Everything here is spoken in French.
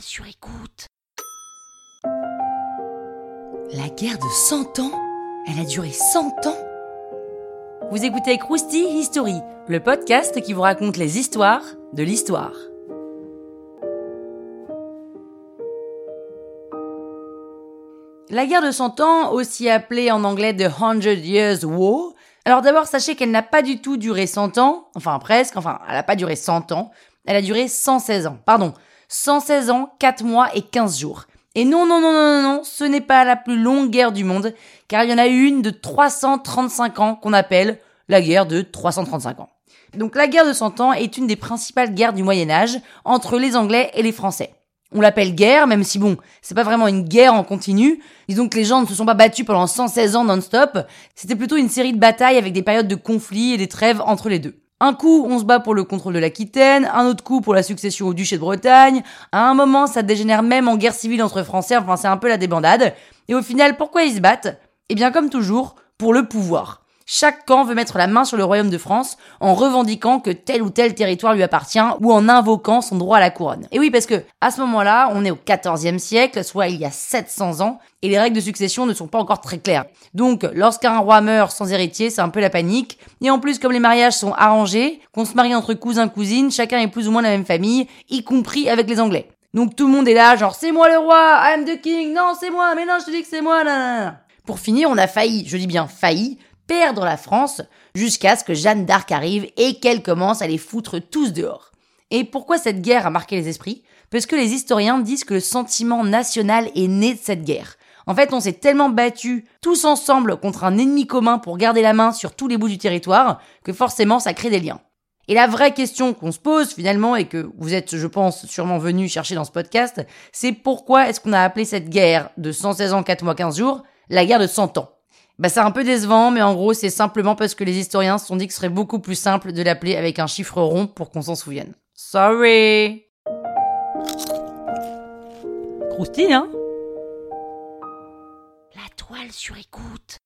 sur écoute. La guerre de 100 ans Elle a duré 100 ans Vous écoutez Krusty History, le podcast qui vous raconte les histoires de l'histoire. La guerre de 100 ans, aussi appelée en anglais The Hundred Years War, alors d'abord sachez qu'elle n'a pas du tout duré 100 ans, enfin presque, enfin elle n'a pas duré 100 ans, elle a duré 116 ans, pardon, 116 ans, 4 mois et 15 jours. Et non, non, non, non, non, ce n'est pas la plus longue guerre du monde, car il y en a une de 335 ans qu'on appelle la guerre de 335 ans. Donc la guerre de 100 ans est une des principales guerres du Moyen Âge entre les Anglais et les Français. On l'appelle guerre, même si bon, c'est pas vraiment une guerre en continu. Disons que les gens ne se sont pas battus pendant 116 ans non-stop. C'était plutôt une série de batailles avec des périodes de conflits et des trêves entre les deux. Un coup, on se bat pour le contrôle de l'Aquitaine, un autre coup pour la succession au duché de Bretagne. À un moment, ça dégénère même en guerre civile entre Français, enfin c'est un peu la débandade. Et au final, pourquoi ils se battent? Eh bien comme toujours, pour le pouvoir. Chaque camp veut mettre la main sur le royaume de France en revendiquant que tel ou tel territoire lui appartient ou en invoquant son droit à la couronne. Et oui, parce que à ce moment-là, on est au XIVe siècle, soit il y a 700 ans, et les règles de succession ne sont pas encore très claires. Donc, lorsqu'un roi meurt sans héritier, c'est un peu la panique. Et en plus, comme les mariages sont arrangés, qu'on se marie entre cousins cousines, chacun est plus ou moins la même famille, y compris avec les Anglais. Donc tout le monde est là, genre c'est moi le roi, I'm the king, non c'est moi, mais non je te dis que c'est moi, nanana. Pour finir, on a failli, je dis bien failli, perdre la France jusqu'à ce que Jeanne d'Arc arrive et qu'elle commence à les foutre tous dehors. Et pourquoi cette guerre a marqué les esprits? Parce que les historiens disent que le sentiment national est né de cette guerre. En fait, on s'est tellement battus tous ensemble contre un ennemi commun pour garder la main sur tous les bouts du territoire que forcément ça crée des liens. Et la vraie question qu'on se pose finalement et que vous êtes, je pense, sûrement venu chercher dans ce podcast, c'est pourquoi est-ce qu'on a appelé cette guerre de 116 ans, 4 mois, 15 jours, la guerre de 100 ans? Bah c'est un peu décevant, mais en gros c'est simplement parce que les historiens se sont dit que ce serait beaucoup plus simple de l'appeler avec un chiffre rond pour qu'on s'en souvienne. Sorry Croustille, hein? La toile sur écoute.